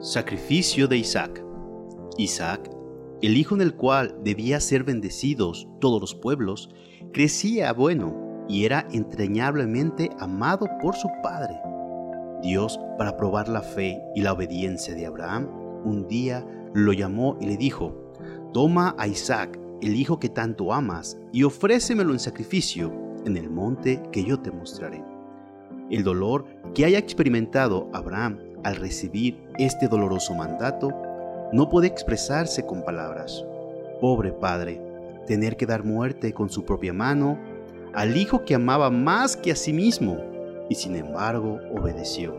Sacrificio de Isaac. Isaac, el hijo en el cual debía ser bendecidos todos los pueblos, crecía bueno y era entrañablemente amado por su padre. Dios, para probar la fe y la obediencia de Abraham, un día lo llamó y le dijo, Toma a Isaac, el hijo que tanto amas, y ofrécemelo en sacrificio en el monte que yo te mostraré. El dolor que haya experimentado Abraham al recibir este doloroso mandato, no puede expresarse con palabras. Pobre padre, tener que dar muerte con su propia mano al hijo que amaba más que a sí mismo, y sin embargo obedeció.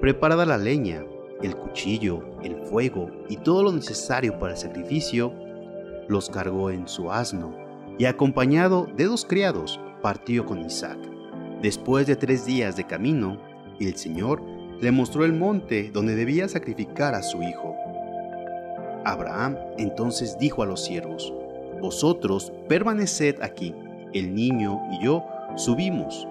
Preparada la leña, el cuchillo, el fuego y todo lo necesario para el sacrificio, los cargó en su asno y acompañado de dos criados partió con Isaac. Después de tres días de camino, el Señor le mostró el monte donde debía sacrificar a su hijo. Abraham entonces dijo a los siervos, Vosotros permaneced aquí, el niño y yo subimos.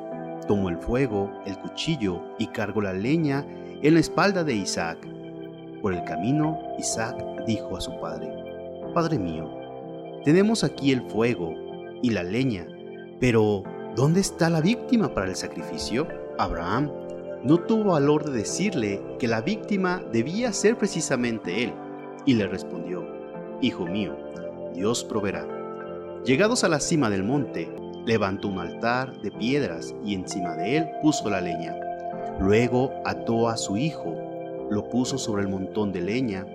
Tomo el fuego, el cuchillo y cargo la leña en la espalda de Isaac. Por el camino, Isaac dijo a su padre, Padre mío, tenemos aquí el fuego y la leña, pero ¿dónde está la víctima para el sacrificio? Abraham no tuvo valor de decirle que la víctima debía ser precisamente él, y le respondió, Hijo mío, Dios proveerá. Llegados a la cima del monte, levantó un altar de piedras y encima de él puso la leña. Luego ató a su hijo, lo puso sobre el montón de leña,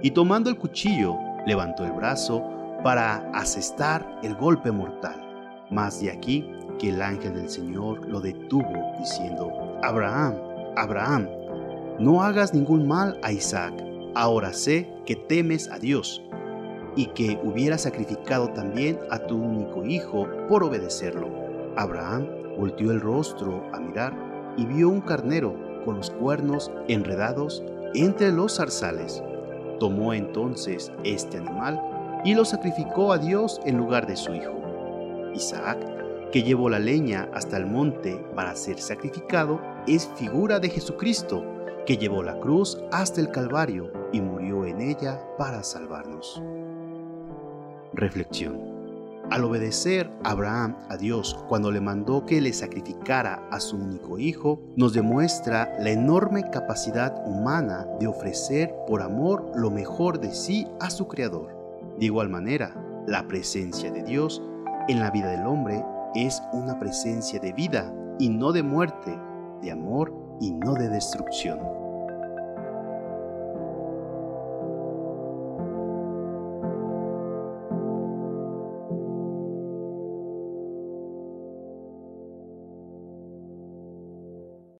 y tomando el cuchillo, levantó el brazo para asestar el golpe mortal. Mas de aquí que el ángel del Señor lo detuvo, diciendo, Abraham, Abraham, no hagas ningún mal a Isaac. Ahora sé que temes a Dios y que hubiera sacrificado también a tu único hijo por obedecerlo. Abraham volteó el rostro a mirar y vio un carnero con los cuernos enredados entre los zarzales. Tomó entonces este animal y lo sacrificó a Dios en lugar de su hijo. Isaac que llevó la leña hasta el monte para ser sacrificado, es figura de Jesucristo, que llevó la cruz hasta el Calvario y murió en ella para salvarnos. Reflexión. Al obedecer Abraham a Dios cuando le mandó que le sacrificara a su único hijo, nos demuestra la enorme capacidad humana de ofrecer por amor lo mejor de sí a su Creador. De igual manera, la presencia de Dios en la vida del hombre es una presencia de vida y no de muerte, de amor y no de destrucción.